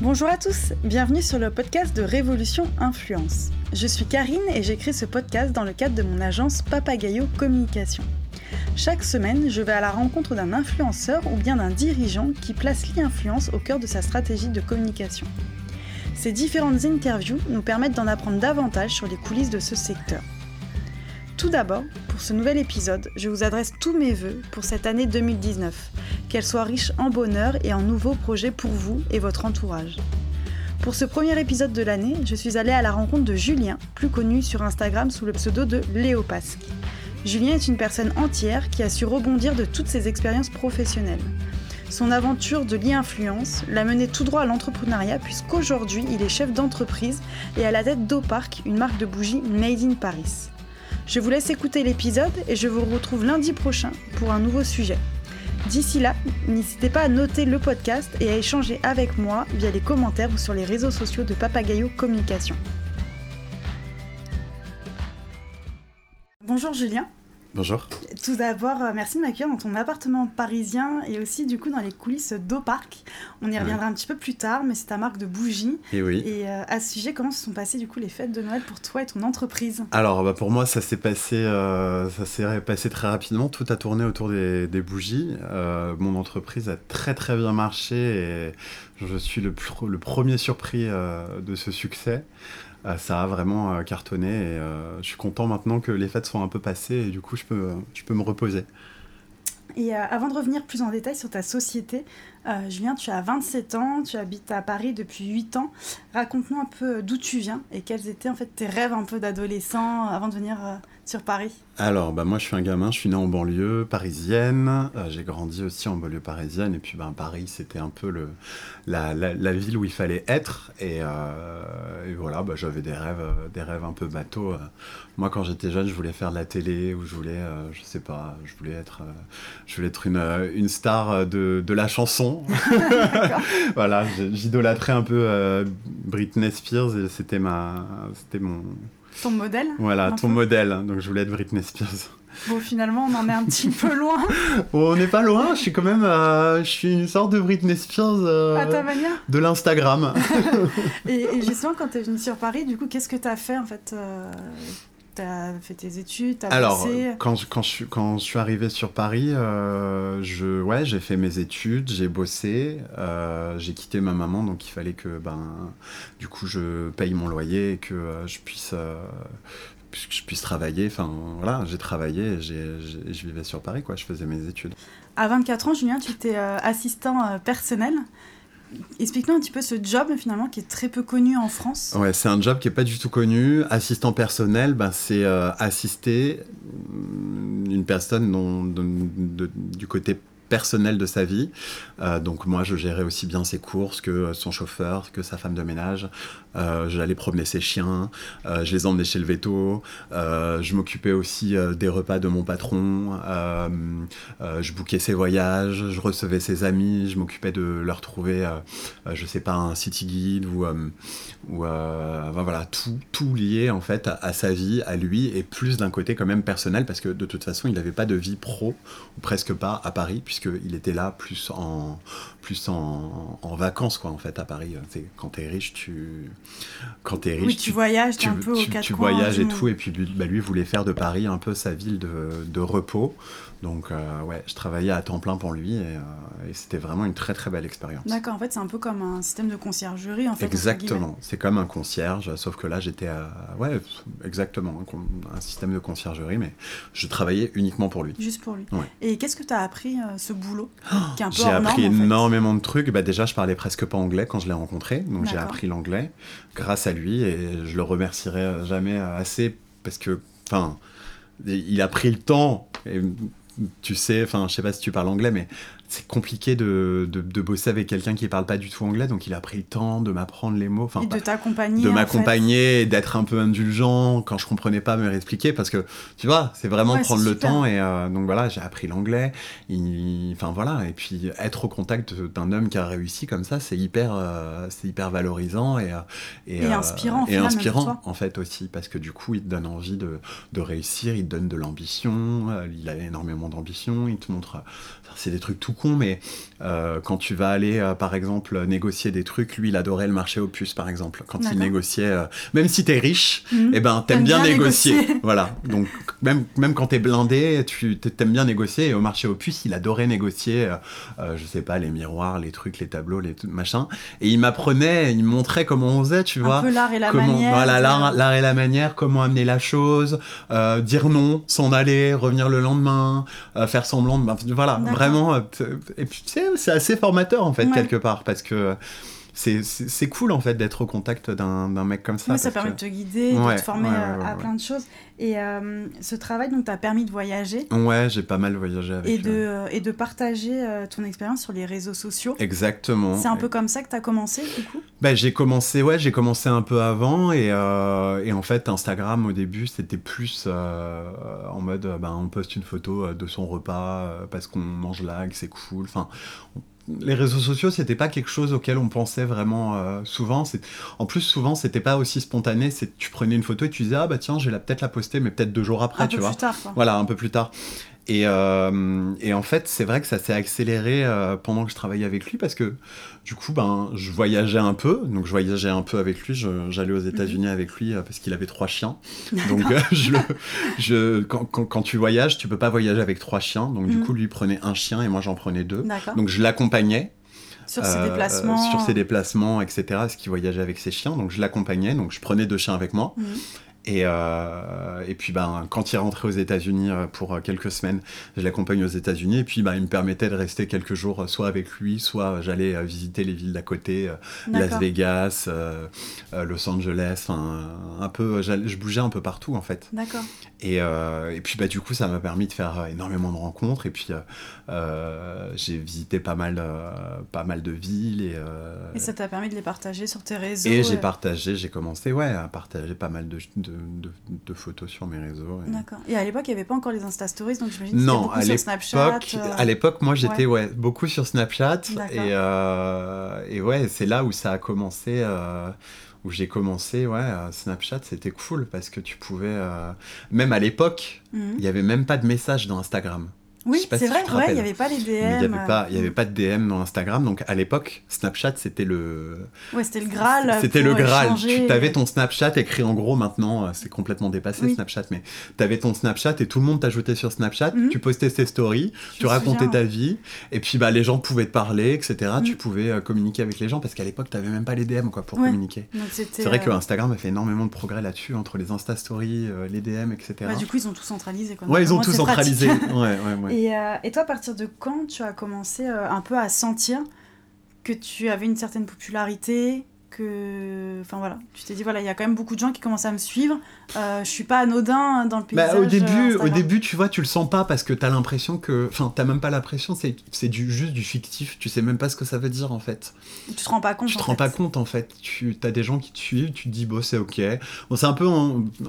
Bonjour à tous, bienvenue sur le podcast de Révolution Influence. Je suis Karine et j'écris ce podcast dans le cadre de mon agence Papagayo Communication. Chaque semaine, je vais à la rencontre d'un influenceur ou bien d'un dirigeant qui place l'influence au cœur de sa stratégie de communication. Ces différentes interviews nous permettent d'en apprendre davantage sur les coulisses de ce secteur. Tout d'abord, pour ce nouvel épisode, je vous adresse tous mes voeux pour cette année 2019, qu'elle soit riche en bonheur et en nouveaux projets pour vous et votre entourage. Pour ce premier épisode de l'année, je suis allée à la rencontre de Julien, plus connu sur Instagram sous le pseudo de Léopasque. Julien est une personne entière qui a su rebondir de toutes ses expériences professionnelles. Son aventure de l'e-influence l'a mené tout droit à l'entrepreneuriat puisqu'aujourd'hui il est chef d'entreprise et à la tête d'Opark, une marque de bougies made in Paris. Je vous laisse écouter l'épisode et je vous retrouve lundi prochain pour un nouveau sujet. D'ici là, n'hésitez pas à noter le podcast et à échanger avec moi via les commentaires ou sur les réseaux sociaux de Papagayo Communication. Bonjour Julien. Bonjour. Tout d'abord, euh, merci de m'accueillir dans ton appartement parisien et aussi du coup dans les coulisses d'Opark. On y reviendra un petit peu plus tard, mais c'est ta marque de bougies. Et oui. Et euh, à ce sujet, comment se sont passées du coup les fêtes de Noël pour toi et ton entreprise? Alors bah, pour moi, ça s'est passé, euh, ça s'est passé très rapidement. Tout a tourné autour des, des bougies. mon entreprise a très très bien marché et je suis le, le premier surpris de ce succès. Euh, ça a vraiment euh, cartonné et euh, je suis content maintenant que les fêtes sont un peu passées et du coup je peux, je peux me reposer. Et avant de revenir plus en détail sur ta société, Julien, tu as 27 ans, tu habites à Paris depuis 8 ans. Raconte-nous un peu d'où tu viens et quels étaient en fait tes rêves un peu d'adolescent avant de venir sur Paris Alors, bah, moi, je suis un gamin, je suis né en banlieue parisienne. Euh, j'ai grandi aussi en banlieue parisienne. Et puis, ben, Paris, c'était un peu le, la, la, ville où il fallait être. Et, euh, voilà, bah, j'avais des rêves, euh, des rêves un peu bateaux. Moi, quand j'étais jeune, je voulais faire de la télé ou je voulais, je sais pas, je voulais être, je voulais être une, une star de, de la chanson. voilà, j'idolâtrais un peu Britney Spears et c'était ma, c'était mon ton modèle Voilà, ton modèle. Donc je voulais être Britney Spears. Bon, finalement, on en est un petit peu loin. bon, on n'est pas loin. Je suis quand même, euh, je suis une sorte de Britney Spears. Euh, à ta manière. De l'Instagram. et, et, justement, quand tu es venu sur Paris, du coup, qu'est-ce que tu as fait en fait euh, tu as fait tes études, as Alors, quand, je, quand, je, suis, quand je suis arrivé sur Paris, euh, je, ouais, j'ai fait mes études, j'ai bossé, euh, j'ai quitté ma maman, donc il fallait que, ben, du coup, je paye mon loyer et que euh, je puisse, je puisse travailler. Enfin, voilà, j'ai travaillé et je vivais sur Paris, quoi, je faisais mes études. À 24 ans, Julien, tu étais assistant personnel. Explique-nous un petit peu ce job finalement qui est très peu connu en France. Ouais, c'est un job qui est pas du tout connu. Assistant personnel, ben, c'est euh, assister une personne du côté personnel de sa vie. Euh, donc moi, je gérais aussi bien ses courses que son chauffeur, que sa femme de ménage. Euh, j'allais promener ses chiens, euh, je les emmenais chez le veto. je m'occupais aussi des repas de mon patron. je bouquais ses voyages, je recevais ses amis, je m'occupais de leur trouver, je sais pas, un city guide ou, ou voilà, tout, lié en fait à, sa vie, à lui, et plus d'un côté quand même personnel, parce que de toute façon, il n'avait pas de vie pro, ou presque pas, à Paris, puisqu'il était là plus en, plus en, en, vacances, quoi, en fait, à Paris. Quand t'es riche, tu... Quand es riche, oui, tu, voyages un peu tu, quatre tu voyages et tout, et puis bah, lui voulait faire de Paris un peu sa ville de, de repos. Donc, euh, ouais, je travaillais à temps plein pour lui et, euh, et c'était vraiment une très très belle expérience. D'accord, en fait, c'est un peu comme un système de conciergerie, en fait. Exactement, c'est comme un concierge, sauf que là, j'étais à. Ouais, exactement, un, système de conciergerie, mais je travaillais uniquement pour lui. Juste pour lui. Et qu'est-ce que tu as appris, euh, ce boulot J'ai appris énormément de trucs. Bah, déjà, je parlais presque pas anglais quand je l'ai rencontré, donc j'ai appris l'anglais grâce à lui et je le remercierai jamais assez parce que, enfin, il a pris le temps. Et, tu sais, enfin, je sais pas si tu parles anglais, mais c'est compliqué de, de, bosser avec quelqu'un qui parle pas du tout anglais, donc il a pris le temps de m'apprendre les mots. Enfin, et de t'accompagner. De m'accompagner, d'être un peu indulgent quand je comprenais pas, me réexpliquer, parce que tu vois, c'est vraiment prendre le temps. Et euh, donc voilà, j'ai appris l'anglais. Enfin voilà, et puis être au contact d'un homme qui a réussi comme ça, c'est hyper, euh, c'est hyper valorisant et, euh, et, inspirant. Et inspirant en fait aussi, parce que du coup, il te donne envie de, de réussir, il te donne de l'ambition, il a énormément énormément d'ambition, il te montre, c'est des trucs tout cons, mais euh, quand tu vas aller, euh, par exemple, négocier des trucs, lui, il adorait le marché aux puces, par exemple. Quand il négociait, euh, même si t'es riche, mhm. eh ben, t'aimes bien, négocier. voilà. Donc, même, même quand t'es blindé, tu t'aimes bien négocier. Et au marché aux puces, il adorait négocier, je sais pas, les miroirs, les trucs, les tableaux, les machins. Et il m'apprenait, il montrait comment on faisait, tu vois. Un peu l'art et la manière. Voilà, l'art et la manière, comment amener la chose, dire non, s'en aller, revenir le lendemain, faire semblant de. Ben, voilà, vraiment. Et puis, tu sais, c'est assez formateur en fait, quelque part, parce que c'est cool en fait d'être au contact d'un mec comme ça. ça permet de te guider, de te former euh, à plein de choses. Et euh, ce travail donc t'a permis de voyager. Ouais, j'ai pas mal voyagé avec. Et de, euh, et de partager ton expérience sur les réseaux sociaux. Exactement. C'est un peu comme ça que t'as commencé du coup? Bah, J'ai commencé, ouais, j'ai commencé un peu avant et, et en fait Instagram au début c'était plus en mode bah, on poste une photo de son repas parce qu'on mange là, que c'est cool. Enfin, les réseaux sociaux, c'était pas quelque chose auquel on pensait vraiment euh, souvent. En plus, souvent, c'était pas aussi spontané. C'est tu prenais une photo et tu disais ah bah tiens, je vais peut-être la poster, mais peut-être deux jours après, un tu peu vois. Plus tard, Voilà, un peu plus tard. Euh, et, en fait, c'est vrai que ça s'est accéléré euh, pendant que je travaillais avec lui parce que du coup, ben, je voyageais un peu. Donc, je voyageais un peu avec lui. J'allais aux États-Unis mhm. avec lui euh, parce qu'il avait trois chiens. Donc, je, je, quand, quand, tu voyages, tu peux pas voyager avec trois chiens. Donc, du mhm. coup, lui prenait un chien et moi, j'en prenais deux. Donc, je l'accompagnais. Sur ses déplacements. sur ses déplacements, etc. Parce qu'il voyageait avec ses chiens. Donc, je l'accompagnais. Donc, je prenais deux chiens avec moi. Mhm. Et, euh, et puis ben, quand il rentrait aux États-Unis euh, pour euh, quelques semaines, je l'accompagne aux États-Unis. Et puis ben, il me permettait de rester quelques jours soit avec lui, soit j'allais visiter les villes d'à côté, Las Vegas, Los Angeles, un peu, je bougeais un peu partout en fait. D'accord. Et, et, puis bah, du coup, ça m'a permis de faire énormément de rencontres. Et puis j'ai visité pas mal, pas mal de villes. Et, et ça t'a permis de les partager sur tes réseaux. Et j'ai partagé, j'ai commencé ouais, à partager pas mal de, de de, photos sur mes réseaux. D'accord. Et à l'époque, il n'y avait pas encore les Insta Stories, donc j'imagine que c'était beaucoup sur Snapchat. Euh, à l'époque, moi, j'étais ouais. beaucoup sur Snapchat. Et, euh, et ouais, c'est là où ça a commencé. Euh, où j'ai commencé, ouais, Snapchat, c'était cool parce que tu pouvais, même à l'époque, mhm. il n'y avait même pas de message dans Instagram. Oui, c'est vrai, il n'y avait pas les DM. Il n'y avait, pas, y avait pas de DM dans Instagram. Donc à l'époque, Snapchat, c'était le. Ouais, c'était le Graal. C'était le Graal. Tu avais ton Snapchat écrit en gros maintenant, euh, c'est complètement dépassé Snapchat, mais tu avais ton Snapchat et tout le monde t'ajoutait sur Snapchat. Mhm. Tu postais tes stories, tu racontais ta vie, et puis bah, les gens pouvaient te parler, etc. Tu mhm. pouvais euh, communiquer avec les gens parce qu'à l'époque, tu n'avais même pas les DM quoi, pour communiquer. C'est vrai que euh, Instagram a fait énormément de progrès là-dessus, entre les Insta Stories, les DM, etc. Bah, du coup, ils ont tout centralisé. Quoi. Ouais, ils ont tout centralisé. ouais, ouais, et, et toi, à partir de quand tu as commencé euh, un peu à sentir que tu avais une certaine popularité, que enfin voilà. Tu t'es dit voilà il y a quand même beaucoup de gens qui commencent à me suivre. Euh, je suis pas anodin dans le bah, paysage au début au début tu vois tu le sens pas parce que tu as l'impression que enfin t'as même pas l'impression c'est c'est du juste du fictif. Tu sais même pas ce que ça veut dire en fait. Tu te rends pas compte tu te rends pas compte en fait. Tu as des gens qui te suivent tu te dis bon c'est ok. Bon c'est un peu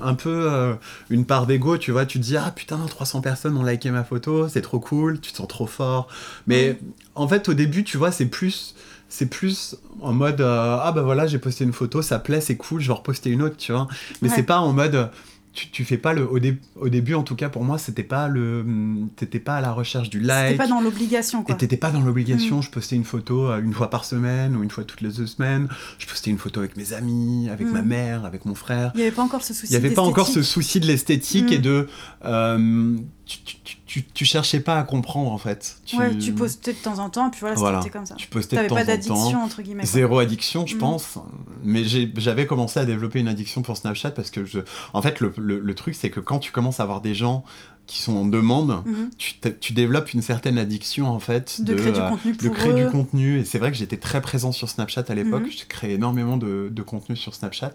un, peu euh, une part d'ego tu vois. Tu te dis ah putain 300 personnes ont liké ma photo c'est trop cool tu te sens trop fort. Mais en fait au début tu vois c'est plus c'est plus en mode euh, ah bah voilà j'ai posté une photo ça plaît c'est cool je vais reposter une autre tu vois. Mais c'est pas en mode tu, tu fais pas le au, au, début en tout cas pour moi c'était pas le t'étais pas à la recherche du like. pas dans l'obligation quoi. Et t'étais pas dans l'obligation je postais une photo euh, une fois par semaine ou une fois toutes les deux semaines. Je postais une photo avec mes amis avec ma mm. mère avec mon frère. Il y avait pas encore ce souci il y avait pas encore ce souci de l'esthétique et mm. de euh, tu, tu, cherchais pas à comprendre en fait. Tu... Ouais, tu postais de temps en temps, et puis voilà, c'était comme ça. Tu postais de temps pas d'addiction, entre guillemets. Zéro addiction, je pense. Mais j'avais commencé à développer une addiction pour Snapchat parce que, je... en fait, le, le, le truc, c'est que quand tu commences à avoir des gens qui sont en demande, mhm. tu, tu, développes une certaine addiction en fait de, créer du euh, contenu. de créer du contenu. Et c'est vrai que j'étais très présent sur Snapchat à l'époque. Mhm. Je créais énormément de, de, contenu sur Snapchat,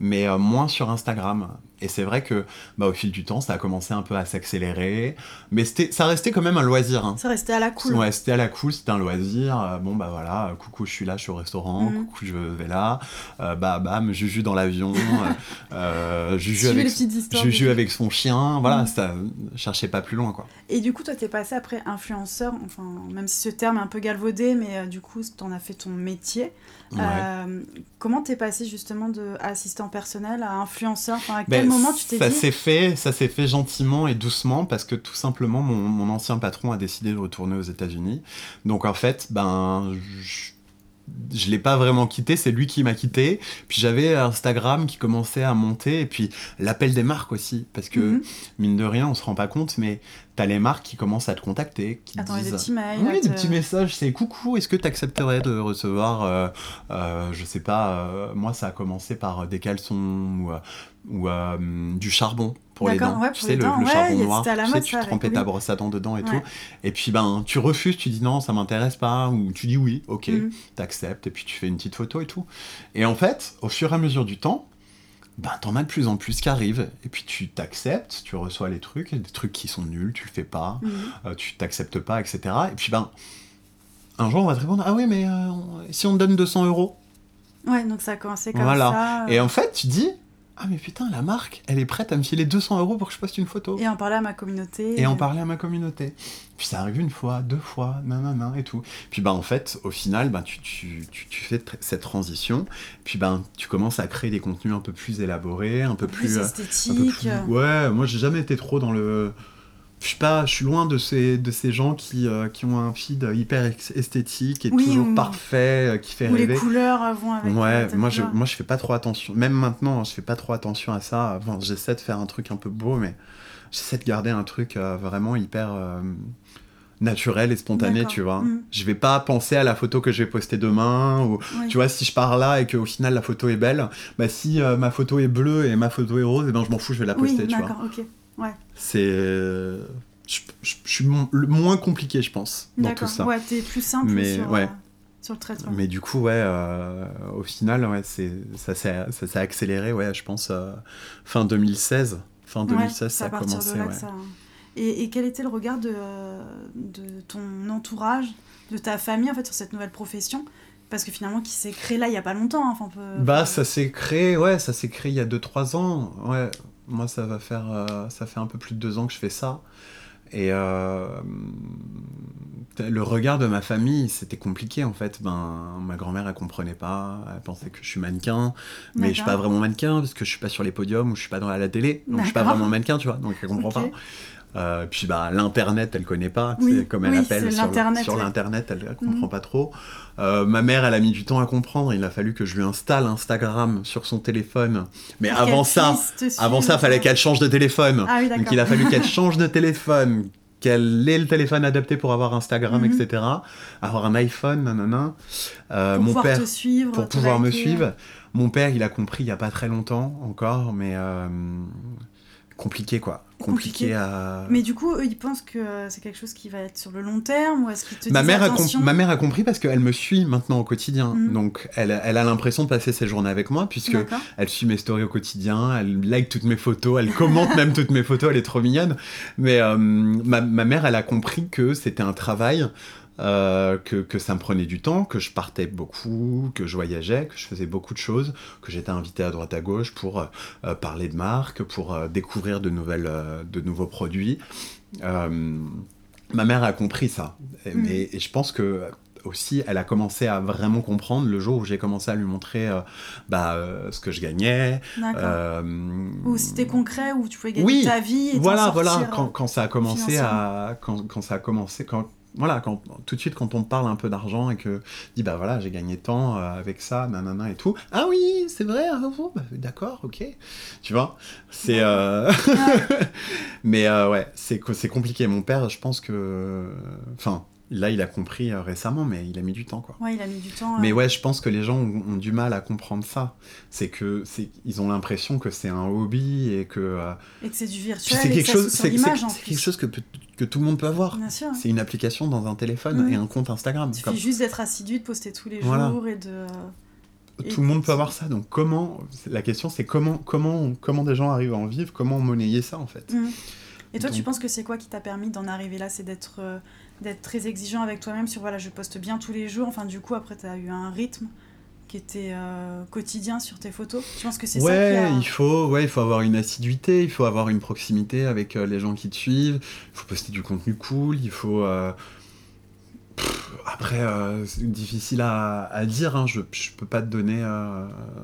mais euh, moins sur Instagram. Et c'est vrai que bah, au fil du temps, ça a commencé un peu à s'accélérer. Mais ça restait quand même un loisir. Hein. Ça restait à la cool. Ouais, c'était à la cool, c'était un loisir. Euh, bon, bah voilà, coucou, je suis là, je suis au restaurant. Mhm. Coucou, je vais là. bah, bam, Juju dans l'avion. Juju, avec, Juju avec son chien. Voilà, ça cherchez pas plus loin, quoi. Et du coup, toi, t'es passé après influenceur, enfin, même si ce terme est un peu galvaudé, mais euh, du coup, t'en as fait ton métier. Ouais. Euh, comment t'es passé justement de assistant personnel à influenceur enfin, À Ben, quel moment tu t'es ça dit s'est fait, ça s'est fait gentiment et doucement parce que tout simplement mon, mon ancien patron a décidé de retourner aux États-Unis. Donc en fait, ben je, je l'ai pas vraiment quitté, c'est lui qui m'a quitté. Puis j'avais Instagram qui commençait à monter et puis l'appel des marques aussi parce que Mhm. mine de rien, on se rend pas compte mais t'as les marques qui commencent à te contacter, qui te Attends, disent des petits mails. oui, des te- petits messages, c'est coucou, est-ce que tu accepterais de recevoir, euh, euh, je sais pas, euh, moi ça a commencé par des caleçons ou, euh, ou euh, du charbon pour les D'accord, dents. ouais, tu sais, le, dents, le charbon noir, tu sais, tu trempais ta brosse à dents dedans et Ouais. tout. Et puis ben, tu refuses, tu dis non, ça m'intéresse pas, ou tu dis oui, ok, Mhm. t'acceptes, et puis tu fais une petite photo et tout. Et en fait, au fur et à mesure du temps, ben, t'en as de plus en plus qui arrivent, et puis tu t'acceptes, tu reçois les trucs, des trucs qui sont nuls, tu le fais pas, Mhm. euh, tu t'acceptes pas, etc. Et puis ben, un jour on va te répondre, ah oui, mais euh, si on te donne 200 euros? Ouais, donc ça a commencé comme Voilà. ça. euh, Et en fait, tu dis, ah mais putain, la marque, elle est prête à me filer 200 euros pour que je poste une photo. Et en parler à ma communauté. Et en parler à ma communauté. Puis ça arrive une fois, deux fois, nanana et tout. Puis bah en fait, au final, bah, tu, tu, tu, tu fais cette transition. Puis ben tu commences à créer des contenus un peu plus élaborés, un peu plus plus... euh, un peu esthétique. plus- Ouais, moi j'ai jamais été trop dans le... Je suis pas, je suis loin de ces, de ces gens qui, euh, qui ont un feed hyper esthétique et Oui, toujours ou- parfait, euh, qui fait Où les rêver. couleurs euh, vont avec. Ouais, moi je, moi je fais pas trop attention. Même maintenant, hein, je fais pas trop attention à ça. Enfin, j'essaie de faire un truc un peu beau, mais j'essaie de garder un truc euh, vraiment hyper naturel et spontané, tu vois. Mm. Je vais pas penser à la photo que je vais poster demain. Ou, Oui. tu vois, si je pars là et qu'au final la photo est belle, bah si euh, ma photo est bleue et ma photo est rose, et ben je m'en fous, je vais la poster, Oui, tu vois. d'accord, ok. C'est. euh, je, je- je suis mon- le moins compliqué, je pense, dans tout D'accord. ça. Ouais, t'es plus simple Mais, sur, ouais. euh, sur le traitement. Mais du coup, ouais, euh, au final, ouais, c'est, ça, s'est, ça s'est accéléré, ouais, je pense, euh, fin 2016. Fin Ouais, 2016, c'est ça a commencé, là ouais. ça. Et, et quel était le regard de, de ton entourage, de ta famille en fait sur cette nouvelle profession? Parce que finalement, qui s'est créé là il y a pas longtemps. hein, Enfin, on peut- Bah, ça s'est créé, ouais, ça s'est créé il y a 2-3 ans. Ouais, moi, ça va faire, euh, ça fait un peu plus de 2 ans que je fais ça. Et euh, le regard de ma famille, c'était compliqué en fait. Ben, ma grand-mère, elle comprenait pas. Elle pensait que je suis mannequin, mais je suis pas vraiment mannequin parce que je suis pas sur les podiums ou je suis pas dans la télé. Donc je suis pas vraiment mannequin, tu vois. Donc elle comprend pas. Euh, puis bah l'internet elle connaît pas Oui, comme elle oui, appelle sur, l'internet, ouais. elle, elle comprend Mhm. pas trop Euh, ma mère elle a mis du temps à comprendre il a fallu que je lui installe Instagram sur son téléphone mais avant ça avant ça fallait qu'elle change de téléphone Ah oui, donc il a fallu qu'elle change de téléphone qu'elle ait le téléphone adapté pour avoir Instagram Mhm. etc avoir un iPhone nanana Euh, pour mon pouvoir père te suivre. pour pouvoir me suivre. Mon père, il a compris il y a pas très longtemps encore, mais euh, compliqué quoi. Compliqué, Compliqué. à. Mais du coup, eux, ils pensent que euh, c'est quelque chose qui va être sur le long terme ou est-ce qu'ils te Ma disent mère, a ma mère a compris parce qu'elle me suit maintenant au quotidien. Mhm. Donc elle, elle a l'impression de passer ses journées avec moi puisque elle suit mes stories au quotidien, elle like toutes mes photos, elle commente même toutes mes photos, elle est trop mignonne. Mais euh, ma, ma mère, elle a compris que c'était un travail, euh, que, que ça me prenait du temps, que je partais beaucoup, que je voyageais, que je faisais beaucoup de choses, que j'étais invité à droite à gauche pour euh, euh, parler de marques, pour euh, découvrir de, nouvelles, de nouveaux produits. Ma mère a compris ça. Et, et je pense que aussi, elle a commencé à vraiment comprendre le jour où j'ai commencé à lui montrer euh, bah, euh, ce que je gagnais. Euh, Ou c'était concret, où tu pouvais gagner oui, ta vie et voilà, voilà, quand, quand ça a commencé à, quand, quand ça a commencé, quand, voilà, quand tout de suite quand on parle un peu d'argent et que dit bah voilà j'ai gagné tant euh, avec ça, nanana et tout, ah oui c'est vrai, ah bon, bah, d'accord, ok, tu vois, c'est, euh, mais euh, ouais, c'est c'est compliqué. Mon père, je pense que, enfin, là il a compris euh, récemment, mais il a mis du temps quoi. Ouais, il a mis du temps. Mais ouais, je pense que les gens ont, ont du mal à comprendre ça. C'est que c'est, ils ont l'impression que c'est un hobby et que Et que c'est du virtuel. c'est quelque chose, se c'est, quelque chose que, peut- que tout le monde peut avoir. Sûr. C'est une application dans un téléphone et un compte Instagram. Il suffit juste d'être assidu, de poster tous les Voilà. jours et de. et Tout le monde de- peut avoir ça. Donc comment La question c'est comment comment comment des gens arrivent à en vivre Comment monnayer ça en fait Mhm. Et toi, tu penses que c'est quoi qui t'a permis d'en arriver là? C'est d'être euh, d'être très exigeant avec toi-même sur voilà, je poste bien tous les jours. Enfin, du coup, après, tu as eu un rythme qui était euh, quotidien sur tes photos? Tu penses que c'est ouais, ça qui a... il faut, ouais, il faut avoir une assiduité, il faut avoir une proximité avec euh, les gens qui te suivent, il faut poster du contenu cool, il faut... euh, pff, après, euh, c'est difficile à, à dire, hein, je, je peux pas te donner...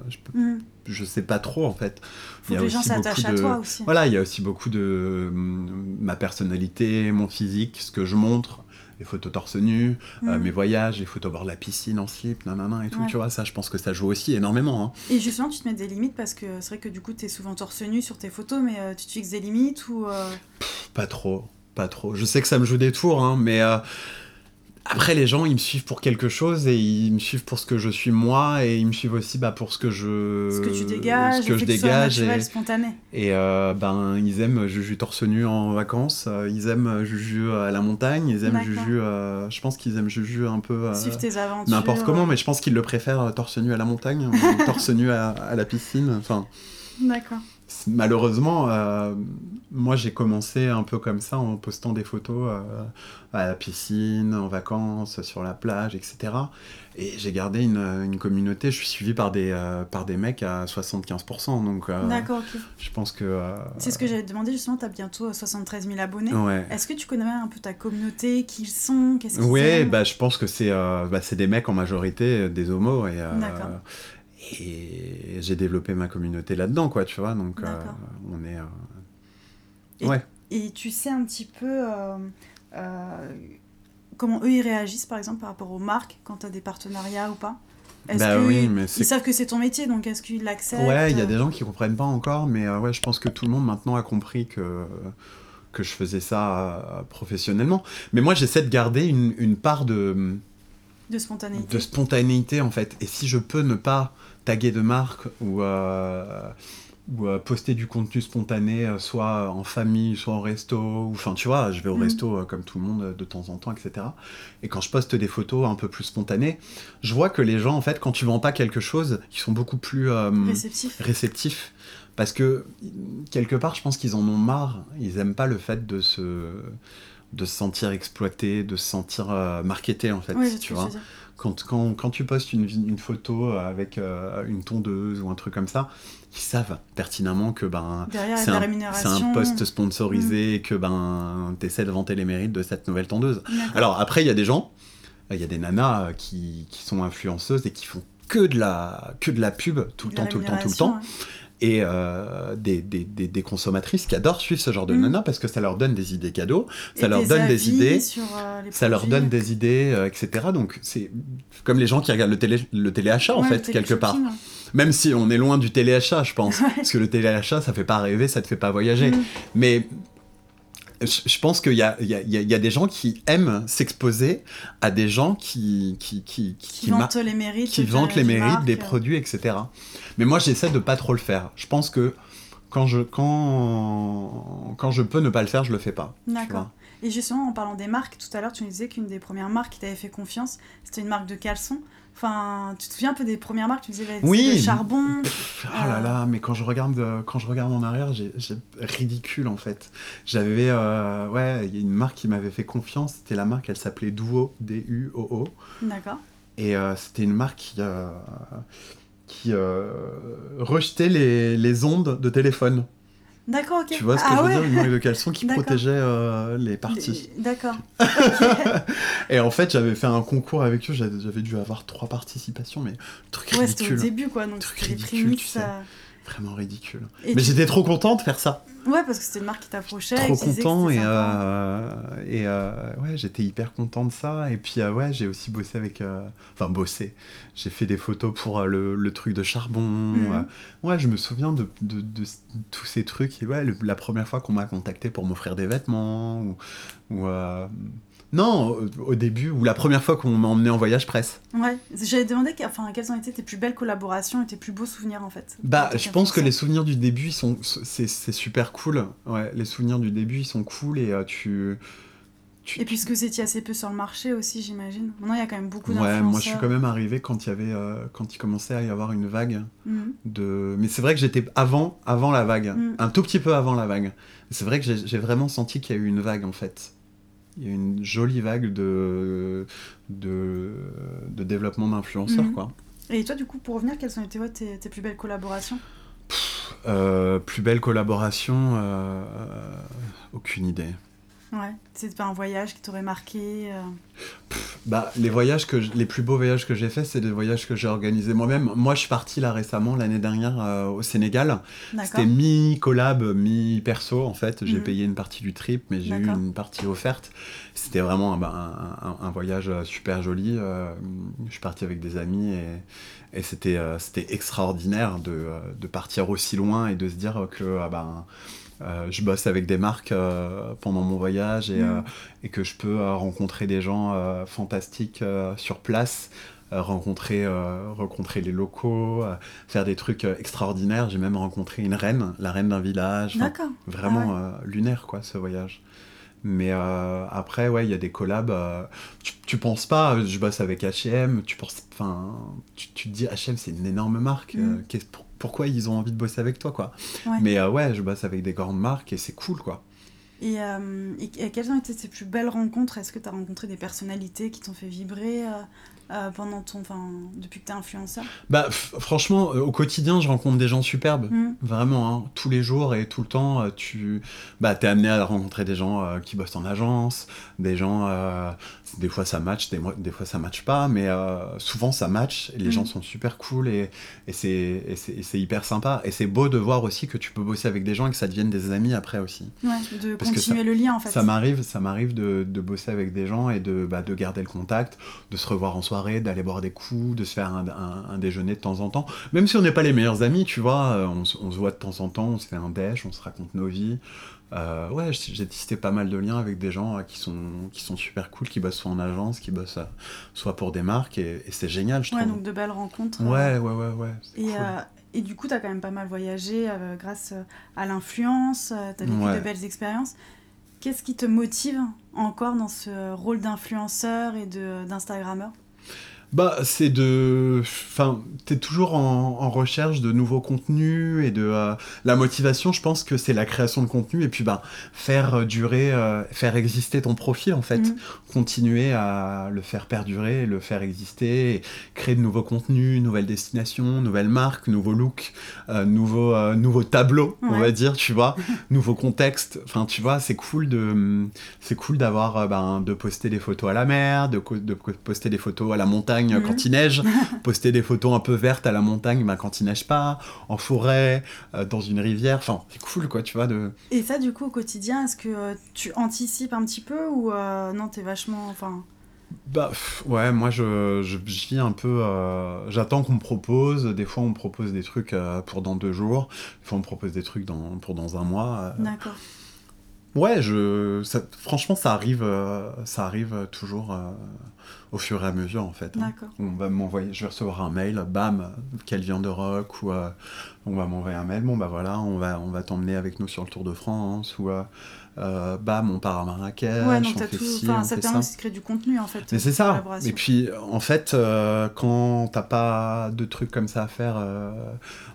je, peux- je sais pas trop, en fait. Faut Il y que a les gens aussi s'attachent beaucoup à de- toi aussi. Voilà, il y a aussi beaucoup de hum, ma personnalité, mon physique, ce que je montre, les photos torse nu, euh, Hmm. mes voyages, les photos bord de la piscine en slip, nanana et tout, Ouais. tu vois, ça je pense que ça joue aussi énormément. hein. Et justement, tu te mets des limites parce que c'est vrai que du coup, tu es souvent torse nu sur tes photos, mais euh, tu te fixes des limites ou. euh, Pas trop, pas trop. Je sais que ça me joue des tours, hein, mais après les gens ils me suivent pour quelque chose et ils me suivent pour ce que je suis moi et ils me suivent aussi bah, pour ce que je. ce que tu dégages, ce que je que dégage et- spontané. Et euh, ben, ils aiment Juju torse nu en vacances, euh, ils aiment Juju à la montagne, ils aiment. Juju. euh, je pense qu'ils aiment Juju un peu. euh, Suivre tes aventures. N'importe comment, mais je pense qu'ils le préfèrent euh, torse nu à la montagne, torse nu à, à la piscine. Enfin, D'accord. malheureusement, euh, moi j'ai commencé un peu comme ça en postant des photos euh, à la piscine, en vacances, sur la plage, etc. Et j'ai gardé une, une communauté. Je suis suivi par des, euh, par des mecs à 75%. Donc, D'accord, ok. je pense que. C'est ce que j'avais demandé justement, tu as bientôt euh, 73 000 abonnés. Ouais. Est-ce que tu connais un peu ta communauté, qui ils sont, qu'est-ce qu'ils Ouais, aiment? bah, je pense que c'est bah, des mecs en majorité, des homos. Et, D'accord. Et j'ai développé ma communauté là-dedans, quoi, tu vois. Donc, euh, on est. euh, Et- Ouais. Et tu sais un petit peu euh, comment eux ils réagissent par exemple par rapport aux marques quand tu as des partenariats ou pas? Est-ce Bah que oui, ils- mais ils c'est. savent que c'est ton métier donc est-ce qu'ils l'acceptent? Ouais, il y a des gens qui comprennent pas encore, mais euh, ouais, je pense que tout le monde maintenant a compris que que je faisais ça euh, professionnellement. Mais moi, j'essaie de garder une, une part de, de spontanéité de spontanéité en fait. Et si je peux ne pas taguer de marque ou, euh, ou euh, poster du contenu spontané, euh, soit en famille, soit au resto, ou enfin tu vois, je vais au Mhm. resto comme tout le monde de temps en temps, etc. Et quand je poste des photos un peu plus spontanées, je vois que les gens en fait, quand tu vends pas quelque chose, ils sont beaucoup plus réceptifs. réceptifs. Parce que quelque part, je pense qu'ils en ont marre. Ils aiment pas le fait de se de se sentir exploité, de se sentir euh, marketé en fait, Oui, tu vois. Quand, quand, quand tu postes une, une photo avec euh, une tondeuse ou un truc comme ça, ils savent pertinemment que ben, c'est un, c'est rémunération. un post sponsorisé et que ben, tu essaies de vanter les mérites de cette nouvelle tondeuse. Alors après, il y a des gens, il y a des nanas euh, qui, qui sont influenceuses et qui font que de la, que de la pub tout le De temps, tout le temps, tout le temps. Et euh, des, des, des, des consommatrices qui adorent suivre ce genre de Mm. nanas parce que ça leur donne des idées cadeaux, ça Et leur donne des idées, sur, euh, les ça leur donne des idées, euh, etc. Donc c'est comme les gens qui regardent le, télé, le téléachat en Ouais, le fait, quelque part. Même si on est loin du téléachat, je pense. Ouais. Parce que le téléachat, ça fait pas rêver, ça te fait pas voyager. Mm. Mais je, pense qu'il y y, y a- des gens qui aiment s'exposer à des gens qui, qui, qui, Qui, vantent les mérites. qui vantent les des mérites marques, des produits, etc. Mais moi, j'essaie de pas trop le faire. Je pense que quand je, quand, quand je peux ne pas le faire, je le fais pas. D'accord. Et justement, en parlant des marques, tout à l'heure, tu nous disais qu'une des premières marques qui t'avait fait confiance, c'était une marque de caleçons. Enfin, tu te souviens un peu des premières marques Tu disais, bah, Oui. le charbon. Pff, Oh là là, mais quand je regarde, euh, quand je regarde en arrière, j'ai ridicule en fait. J'avais, euh, ouais, il y a une marque qui m'avait fait confiance. C'était la marque, elle s'appelait Duo, D-U-O-O. D'accord. Et euh, c'était une marque qui, euh, qui euh, rejetait les, les ondes de téléphone. D'accord, ok. Tu vois ce que ah je veux ouais. dire Une marque de caleçon qui protégeait euh, les parties. D'accord. Et en fait, j'avais fait un concours avec eux, j'avais dû avoir trois participations, mais truc Ouais, c'était au ridicule. début, quoi. Donc, Truc c'était les ridicule, tu sais. Vraiment ridicule. Et mais tu- j'étais trop content de faire ça. Ouais, parce que c'était une marque qui t'approchait. trop et que content et, euh, et euh, ouais j'étais hyper content de ça et puis euh, ouais j'ai aussi bossé avec euh, enfin bossé j'ai fait des photos pour le, le truc de charbon Mhm. ouais je me souviens de, de- de tous ces trucs et ouais le- la première fois qu'on m'a contacté pour m'offrir des vêtements ou, ou, non au, début ou la première fois qu'on m'a emmené en voyage presse Ouais, j'avais demandé enfin, quelles ont été tes plus belles collaborations et tes plus beaux souvenirs, en fait. Bah, je pense que les souvenirs du début, ils sont, c'est, super cool. Ouais, les souvenirs du début, ils sont cool et euh, tu, tu, Et puisque vous étiez assez peu sur le marché aussi, j'imagine. Maintenant, il y a quand même beaucoup Ouais, d'influenceurs. moi je suis quand même arrivé quand il y avait, euh, quand il commençait à y avoir une vague Mhm. de. Mais c'est vrai que j'étais avant, avant la vague, Mm. un tout petit peu avant la vague. C'est vrai que j'ai, j'ai vraiment senti qu'il y a eu une vague en fait. Il y a une jolie vague de, de, de développement d'influenceurs Mhm. quoi. Et toi, du coup, pour revenir, quelles ont été ouais, tes, tes plus belles collaborations? Euh, plus belle collaboration, euh, aucune idée. Ouais, c'est pas un voyage qui t'aurait marqué euh, Bah, les voyages que je- les plus beaux voyages que j'ai faits, c'est des voyages que j'ai organisés moi-même. Moi, je suis parti là récemment, l'année dernière, euh, au Sénégal. C'était mi-collab, mi-perso en fait. J'ai Mhm. payé une partie du trip, mais j'ai eu une partie offerte. C'était vraiment un, un- un- un voyage euh, super joli. euh, je suis parti avec des amis et, et c'était c'était extraordinaire de, de partir aussi loin et de se dire que ah ben, euh, je bosse avec des marques euh, pendant mon voyage et, Mhm. euh, et que je peux rencontrer des gens fantastiques sur place. rencontrer, rencontrer les locaux, faire des trucs extraordinaires. J'ai même rencontré une reine, la reine d'un village. Enfin, D'accord. Vraiment Ah euh, lunaire, quoi, ce voyage. Mais euh, après, ouais, il y a des collabs. euh, tu, tu penses pas, je bosse avec H&M, tu penses, enfin, tu, tu te dis H&M, c'est une énorme marque. Mm. euh, pour- pourquoi ils ont envie de bosser avec toi, quoi Ouais. Mais euh, ouais, je bosse avec des grandes marques et c'est cool, quoi. Et, euh, et- et quelles ont été tes plus belles rencontres? Est-ce que tu as rencontré des personnalités qui t'ont fait vibrer euh, pendant ton, enfin, depuis que tu es influenceur Bah, franchement, euh, au quotidien, je rencontre des gens superbes. Mm. Vraiment, hein, tous les jours et tout le temps, euh, tu bah, es amené à rencontrer des gens qui bossent en agence, des gens, des fois ça match, des, des fois ça match pas, mais souvent ça match, et les Mhm. gens sont super cool et, et c'est hyper sympa. Et c'est beau de voir aussi que tu peux bosser avec des gens et que ça devienne des amis après aussi. Ouais, de Parce continuer le lien en fait. Ça m'arrive, ça m'arrive de, de bosser avec des gens et de, bah, de garder le contact, de se revoir en soirée, d'aller boire des coups, de se faire un, un- un déjeuner de temps en temps. Même si on n'est pas les meilleurs amis, tu vois, euh, on, se- on se voit de temps en temps, on se fait un déj, on se raconte nos vies. Euh, ouais, j'ai tissé pas mal de liens avec des gens euh, qui sont, qui sont super cool, qui bossent soit en agence, qui bossent soit pour des marques, et, et c'est génial, je Ouais, trouve. donc de belles rencontres. Ouais, ouais, ouais, ouais. Et, cool. euh, et du coup, tu as quand même pas mal voyagé euh, grâce à l'influence, tu as vécu Ouais. de belles expériences. Qu'est-ce qui te motive encore dans ce rôle d'influenceur et d'instagrammeur? Bah, c'est de. Enfin, t'es toujours en, en recherche de nouveaux contenus et de. euh, La motivation, je pense que c'est la création de contenu et puis, bah, faire durer, euh, faire exister ton profil, en fait. Mhm. Continuer à le faire perdurer, le faire exister, et créer de nouveaux contenus, nouvelles destinations, nouvelles marques, nouveaux looks, euh, nouveaux, nouveaux tableaux, on va dire, tu vois, nouveaux contextes. Enfin, tu vois, c'est cool de. C'est cool d'avoir. ben, de poster des photos à la mer, de, de poster des photos à la montagne Mhm. quand il neige, poster des photos un peu vertes à la montagne ben, quand il neige pas, en forêt, euh, dans une rivière. Enfin, c'est cool, quoi, tu vois, de. Et ça, du coup, au quotidien, est-ce que euh, tu anticipes un petit peu ou euh, non, t'es vachement. Enfin, Bah pff, ouais, moi je, je, je vis un peu. euh, J'attends qu'on me propose. Des fois on me propose des trucs euh, pour dans deux jours. Des fois on me propose des trucs dans, pour dans un mois. euh. d'accord. Ouais, je, ça- franchement ça arrive, ça arrive toujours au fur et à mesure en fait. hein. D'accord. On va m'envoyer, je vais recevoir un mail, bam, quelle viande de rock ou euh, on va m'envoyer un mail. Bon bah voilà, on va, on va t'emmener avec nous sur le Tour de France ou euh, euh, bam, on part à Marrakech, ouais, donc on t'as fait tout. ci, Enfin, on ça fait permet ça. aussi de créer du contenu en fait. Mais euh, c'est de ça. Et puis, en fait, euh, quand t'as pas de trucs comme ça à faire euh,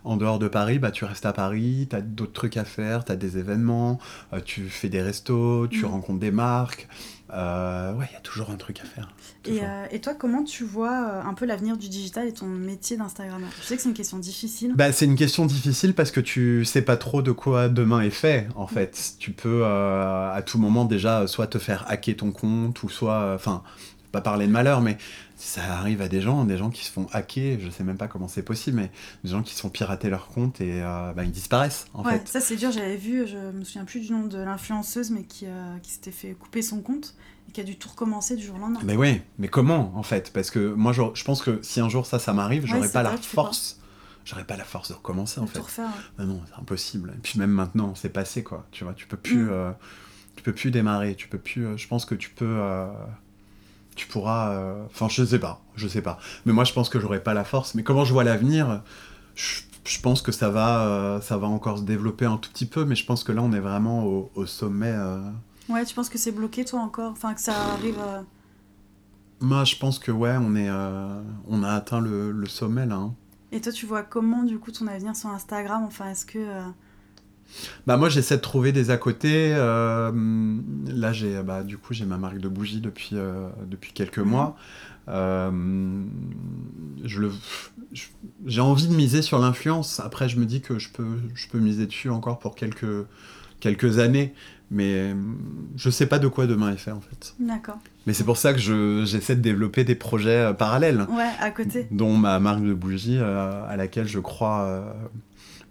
en dehors de Paris, bah, tu restes à Paris, t'as d'autres trucs à faire, t'as des événements, euh, tu fais des restos, tu Mhm. rencontres des marques. Euh, ouais, il y a toujours un truc à faire. Et, euh, toi, comment tu vois euh, un peu l'avenir du digital et ton métier d'Instagrammeur Je sais que c'est une question difficile. Bah, c'est une question difficile parce que tu sais pas trop de quoi demain est fait, en fait. Tu peux euh, à tout moment déjà soit te faire hacker ton compte ou soit. euh, Enfin, pas parler de malheur, mais ça arrive à des gens, des gens qui se font hacker, je sais même pas comment c'est possible, mais des gens qui se font pirater leur compte et euh, bah, ils disparaissent, en ouais, fait. ça c'est dur, j'avais vu, je me souviens plus du nom de l'influenceuse, mais qui, qui s'était fait couper son compte et qui a dû tout recommencer du jour au lendemain. Mais oui, mais comment, en fait? Parce que moi, je, je pense que si un jour ça, ça m'arrive, j'aurais pas la force. J'aurais pas la force de recommencer, en de fait. tout refaire. ouais. Non, c'est impossible. Et puis même maintenant, c'est passé quoi. Tu vois, tu peux plus, Mm. euh, tu peux plus démarrer. Tu peux plus. euh, je pense que tu peux, euh, tu pourras. Enfin, je sais pas, je sais pas. Mais moi, je pense que j'aurai pas la force. Mais comment je vois l'avenir je, je pense que ça va, ça va encore se développer un tout petit peu. Mais je pense que là, on est vraiment au, au sommet. Ouais, tu penses que c'est bloqué toi encore? Enfin, que ça arrive. Moi, je pense que ouais, on est, on a atteint le, le sommet là. hein. Et toi, tu vois comment du coup ton avenir sur Instagram? Enfin, est-ce que. euh, bah moi j'essaie de trouver des à côté. Euh, là j'ai bah, du coup j'ai ma marque de bougies depuis euh, depuis quelques mois. Euh, j'ai envie de miser sur l'influence. Après je me dis que je peux je peux miser dessus encore pour quelques quelques années, mais euh, je sais pas de quoi demain est fait en fait. D'accord. Mais c'est pour ça que je j'essaie de développer des projets euh, parallèles Ouais, à côté. dont ma marque de bougies euh, à laquelle je crois euh,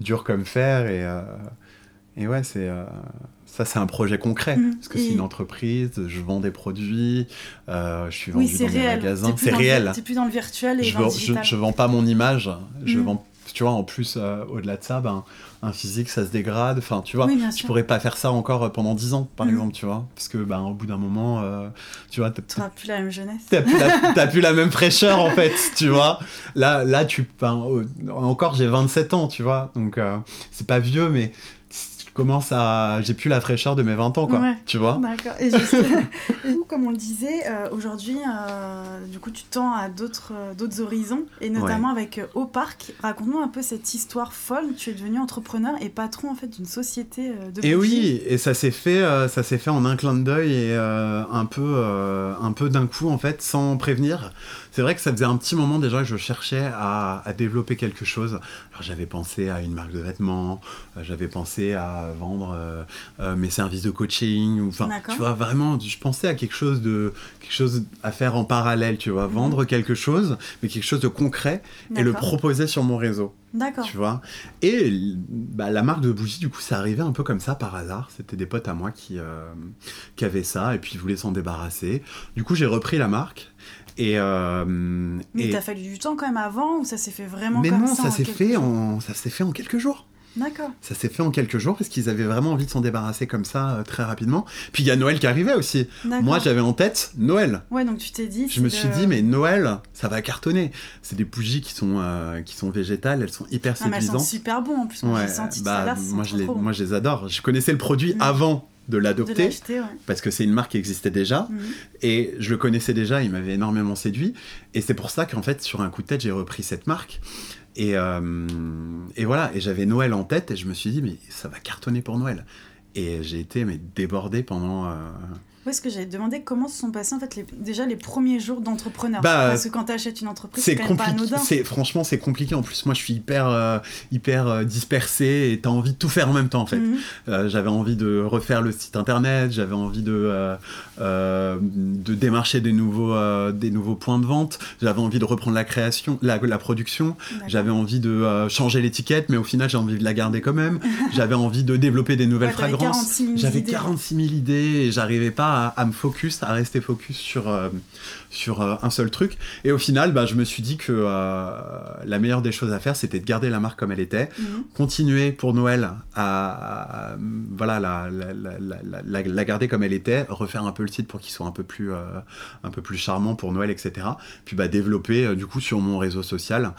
dur comme fer et, euh, et ouais c'est ça c'est un projet concret Mhm. parce que c'est une entreprise je vends des produits euh, je suis vendu c'est dans des réel. magasins T'es plus c'est réel T'es plus dans le virtuel et je vends, je, je vends pas mon image je Mhm. vends tu vois en plus euh, au-delà de ça ben un physique ça se dégrade enfin tu vois Oui, sûr. pourrais pas faire ça encore euh, pendant 10 ans par Mhm. exemple tu vois parce que ben au bout d'un moment euh, tu vois t'as- Tu n'auras plus la même jeunesse. T'as plus, la- t'as plus la même fraîcheur en fait, tu vois. Là, là tu, euh, encore j'ai 27 ans, tu vois. Donc euh, c'est pas vieux, mais je commence à, j'ai plus la fraîcheur de mes 20 ans, quoi. Ouais. Tu vois. D'accord. Et, juste- comme on le disait, euh, aujourd'hui, euh, du coup, tu tends à d'autres euh, d'autres horizons, et notamment avec Au Parc. Raconte-nous un peu cette histoire folle. Tu es devenu entrepreneur et patron en fait d'une société de Et oui, et ça s'est fait, ça s'est fait en un clin d'œil et un peu, un peu d'un coup en fait, sans prévenir. C'est vrai que ça faisait un petit moment déjà que je cherchais à, à développer quelque chose. Alors j'avais pensé à une marque de vêtements, euh, j'avais pensé à vendre euh, euh, mes services de coaching, enfin, tu vois vraiment, je pensais à quelque chose de, quelque chose à faire en parallèle, tu vois, Mhm. vendre quelque chose, mais quelque chose de concret et le proposer sur mon réseau D'accord. tu vois. Et bah, la marque de bougies, du coup, ça arrivait un peu comme ça par hasard. C'était des potes à moi qui, euh, qui avaient ça et puis ils voulaient s'en débarrasser. Du coup, j'ai repris la marque. Et, euh, Mais et- t'as fallu du temps quand même avant ou ça s'est fait vraiment mais comme non, ça s'est fait en ça s'est fait en quelques jours. D'accord. Ça s'est fait en quelques jours parce qu'ils avaient vraiment envie de s'en débarrasser comme ça euh, très rapidement. Puis il y a Noël qui arrivait aussi. Moi, j'avais en tête Noël. Ouais, donc tu t'es dit. Je me suis dit mais Noël, ça va cartonner. C'est des bougies qui sont euh, qui sont végétales, elles sont hyper Ah, mais elles sont séduisantes. super bon en plus. Moi, senti à bah, moi, je les, trop moi je les adore. Je connaissais le produit Mm. avant de l'adopter. Ouais. parce que c'est une marque qui existait déjà. Mhm. et je le connaissais déjà, il m'avait énormément séduit. Et c'est pour ça qu'en fait sur un coup de tête j'ai repris cette marque. Et, euh, et voilà. Et j'avais Noël en tête et je me suis dit mais ça va cartonner pour Noël. Et j'ai été mais débordé pendant euh, Ouais, ce que j'avais demandé, comment se sont passés en fait les, déjà les premiers jours d'entrepreneur? Bah, Parce que quand tu achètes une entreprise, c'est quand même pas compliqué. anodin. Franchement c'est compliqué. En plus moi je suis hyper euh, hyper euh, dispersé et t'as envie de tout faire en même temps en fait. Mhm. Euh, j'avais envie de refaire le site internet, j'avais envie de, euh, de démarcher des nouveaux, des nouveaux points de vente, j'avais envie de reprendre la création, la, la production, j'avais envie de changer l'étiquette, mais au final j'ai envie de la garder quand même, j'avais envie de développer des nouvelles Ouais, fragrances. 46 000 J'avais idées. 46 000 idées et j'arrivais pas à, à me focus, à rester focus sur, euh, sur euh, un seul truc. Et au final, bah, je me suis dit que euh, la meilleure des choses à faire, c'était de garder la marque comme elle était, Mhm. continuer pour Noël à, à- voilà la, la, garder comme elle était, refaire un peu le site pour qu'il soit un peu plus un peu plus charmant pour Noël, etc. Puis bah développer du coup sur mon réseau social,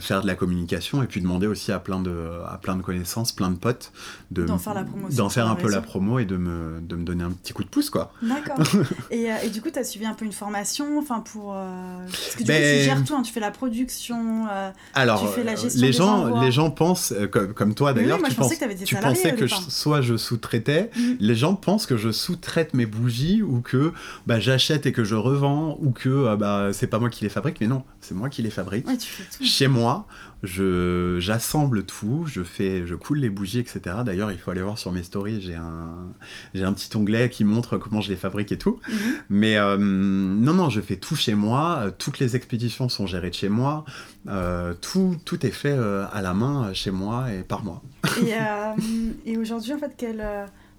faire de la communication et puis demander aussi à plein de à plein de connaissances, plein de potes de D'en faire la promotion d'en sur faire le un peu la promo et de me de me donner un petit coup de pouce quoi. D'accord. et, euh, et du coup, tu as suivi un peu une formation enfin pour, euh, Parce que du Ben- coup, tu gères tout, hein, tu fais la production. euh, Alors, Tu fais la gestion les des gens, envois. les gens pensent, comme, comme toi Oui, d'ailleurs, moi, tu, pensais que tu salariés pensais que je- soit je sous-traitais, Mhm. les gens pensent que je sous-traite mes bougies ou que bah, j'achète et que je revends ou que bah, c'est pas moi qui les fabrique, mais non, c'est moi qui les fabrique. Ouais, tu fais tout. Chez moi, je j'assemble tout, je fais, je coule les bougies, etc. D'ailleurs, il faut aller voir sur mes stories, j'ai un, j'ai un petit onglet qui montre comment je les fabrique et tout. Mhm. Mais euh, non, non, je fais tout chez moi. euh, Toutes les expéditions sont gérées de chez moi. euh, tout, tout est fait à la main chez moi et par moi. Et, et aujourd'hui, en fait, quelles,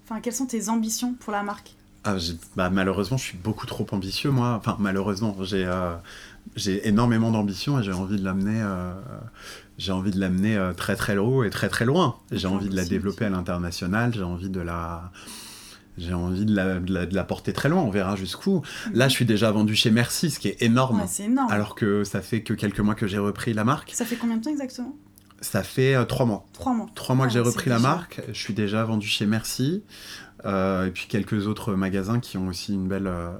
enfin, quelles sont tes ambitions pour la marque? Ah, bah, malheureusement, je suis beaucoup trop ambitieux, moi. Enfin, malheureusement, j'ai j'ai énormément d'ambition et j'ai envie de l'amener. euh, j'ai envie de l'amener euh, très très haut et très très loin. J'ai envie de la aussi, développer à l'international. J'ai envie de la j'ai envie de la, de, la, de la porter très loin. On verra jusqu'où. Là, je suis déjà vendu chez Merci, ce qui est énorme. Ouais, c'est énorme. alors que ça fait que quelques mois que j'ai repris la marque. Ça fait combien de temps exactement? Ça fait euh, trois mois. Trois mois. Trois mois que Ah, j'ai repris la déjà- marque. Je suis déjà vendu chez Merci. Euh, et puis quelques autres magasins qui ont aussi une belle. euh,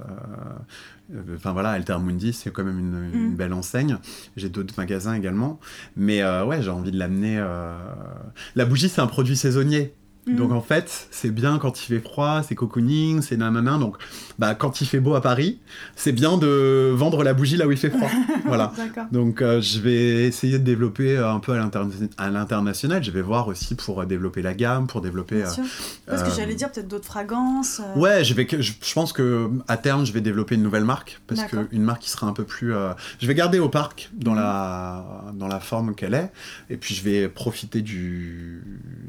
euh, Enfin voilà, Altermundi, c'est quand même une, une Mm. belle enseigne. J'ai d'autres magasins également. Mais euh, ouais, j'ai envie de l'amener. euh, La bougie, c'est un produit saisonnier. Mhm. Donc en fait, c'est bien quand il fait froid, c'est cocooning, c'est nanana. Donc bah, quand il fait beau à Paris, c'est bien de vendre la bougie là où il fait froid. voilà. Donc euh, je vais essayer de développer euh, un peu à l'interna- à l'international. Je vais voir aussi pour euh, développer la gamme, pour développer. Bien euh, sûr. Parce que j'allais dire peut-être d'autres fragrances. euh, Ouais, je vais. Je, je pense que à terme, je vais développer une nouvelle marque parce que D'accord. une marque qui sera un peu plus. je vais garder au parc dans Mhm. la dans la forme qu'elle est, et puis je vais profiter du,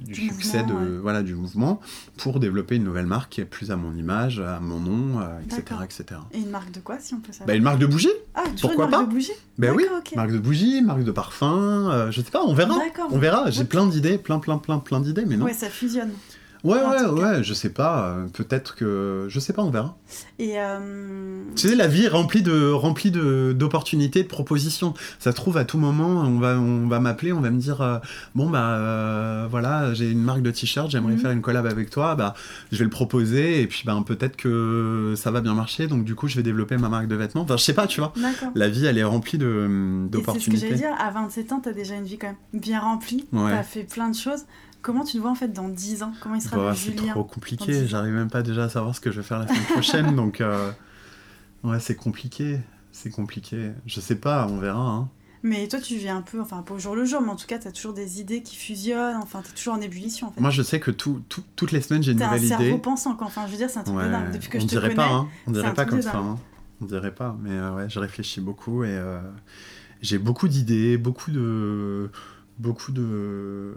du Du succès de ouais. Voilà du mouvement pour développer une nouvelle marque qui est plus à mon image, à mon nom, euh, etc., D'accord. etc. Et une marque de quoi, si on peut savoir Bah, une marque de bougie. Ah, pourquoi une marque pas de bougie Ben oui, marque de bougie, marque de parfum, euh, je sais pas, on verra. D'accord. On verra, j'ai plein d'idées, plein, plein, plein, plein d'idées, mais non. Ouais, ça fusionne. Ouais, ouais, ouais, je sais pas, euh, peut-être que. Je sais pas, on verra. Et euh, Tu sais, la vie est remplie de remplie de d'opportunités, de propositions. Ça se trouve à tout moment, on va on va m'appeler, on va me dire euh, bon bah euh, voilà, j'ai une marque de t-shirt, j'aimerais Mhm. faire une collab avec toi, bah je vais le proposer et puis ben peut-être que ça va bien marcher, donc du coup je vais développer ma marque de vêtements. Enfin, je sais pas, tu vois. D'accord. La vie, elle est remplie de Et c'est ce que j'allais d'opportunités. dire, à 27 ans, t'as déjà une vie quand même bien remplie. Ouais. T'as fait plein de choses. Comment tu te vois en fait dans 10 ans? Comment il sera Bah, le c'est trop compliqué, j'arrive même pas déjà à savoir ce que je vais faire la semaine prochaine, donc euh, ouais, c'est compliqué, c'est compliqué. Je sais pas, on verra. Hein. Mais toi, tu vis un peu, enfin pas au jour le jour, mais en tout cas, t'as toujours des idées qui fusionnent. Enfin, t'es toujours en ébullition en fait. Moi, je sais que tout, tout- toutes les semaines, j'ai une T'es un nouvelle cerveau idée. pensant quoi. Enfin, je veux dire, c'est un truc Ouais, de dingue. Depuis que on je te dirait connais. pas, hein. on c'est dirait un pas comme ça. hein. On dirait pas, mais euh, ouais, je réfléchis beaucoup et euh, j'ai beaucoup d'idées, beaucoup de, beaucoup de,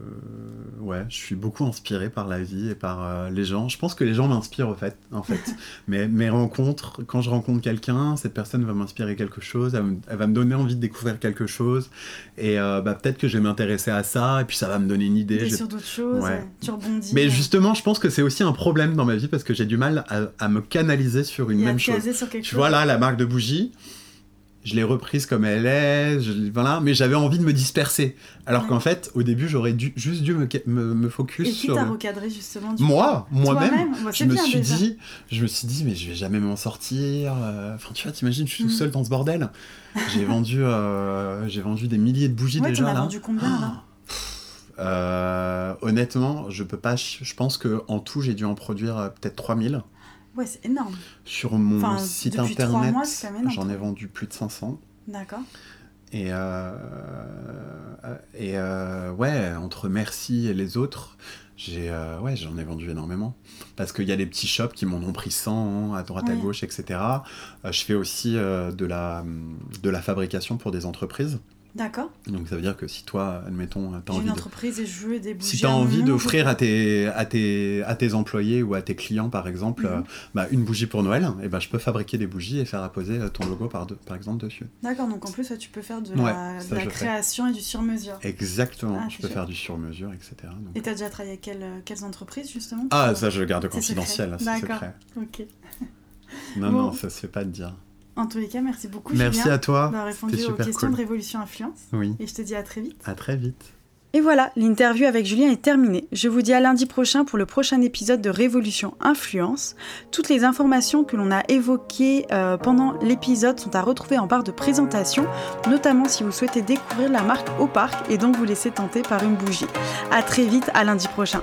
ouais, je suis beaucoup inspiré par la vie et par euh, les gens. Je pense que les gens m'inspirent en fait, en fait. mais mes rencontres, quand je rencontre quelqu'un, cette personne va m'inspirer quelque chose, elle, va me donner envie de découvrir quelque chose et euh, bah, peut-être que je vais m'intéresser à ça et puis ça va me donner une idée. Sur d'autres choses, Ouais. tu rebondis. Mais justement, je pense que c'est aussi un problème dans ma vie parce que j'ai du mal à, à me canaliser sur une et à même te chose. sur quelque Tu chose. vois là, la marque de bougie, je l'ai reprise comme elle est, je- voilà, mais j'avais envie de me disperser. Alors Ouais. qu'en fait, au début, j'aurais dû, juste dû me, me, me focus Et qui sur. t'a recadré justement du Moi, moi-même, Bah, je me bien, suis déjà. dit, je me suis dit, mais je vais jamais m'en sortir. euh, Enfin, tu vois, t'imagines, je suis tout Mm. seul dans ce bordel. J'ai vendu, euh, j'ai vendu des milliers de bougies Ouais, déjà t'en as vendu combien là? Euh, honnêtement, je peux pas. Je pense que en tout, j'ai dû en produire euh, peut-être 3000. Ouais, c'est énorme. Sur mon Enfin, site internet, j'en ai vendu plus de 500. D'accord. Et, euh, et euh, ouais, entre Merci et les autres, j'ai euh, ouais, j'en ai vendu énormément. Parce qu'il y a des petits shops qui m'en ont pris 100 à droite à gauche, etc. Je fais aussi de, la, de la fabrication pour des entreprises. D'accord. Donc ça veut dire que si toi, admettons, tu as J'ai envie une de... entreprise et je veux des bougies. Si tu as à mon envie d'offrir à tes, à, tes, à tes employés ou à tes clients, par exemple, Mhm. euh, bah, une bougie pour Noël, et ben je peux fabriquer des bougies et faire apposer euh, ton logo, par, de- par exemple, dessus. D'accord, donc en plus, tu peux faire de Ouais, la, de ça, la je fais. création et du sur-mesure. Exactement, Ah, je peux faire du sur-mesure, etc. donc- Et t'as déjà travaillé avec quelles, quelles entreprises justement? Ah, ça, je le garde C'est secret. confidentiel, c'est D'accord. secret. Ok. Non, Bon. non, ça se fait pas de dire. En tous les cas, merci beaucoup Merci Julien à toi, d'avoir répondu aux questions cool. de Révolution Influence. Oui, Et je te dis à très vite. à très vite. Et voilà, l'interview avec Julien est terminée. Je vous dis à lundi prochain pour le prochain épisode de Révolution Influence. Toutes les informations que l'on a évoquées euh, pendant l'épisode sont à retrouver en barre de présentation, notamment si vous souhaitez découvrir la marque au parc et donc vous laisser tenter par une bougie. À très vite, à lundi prochain.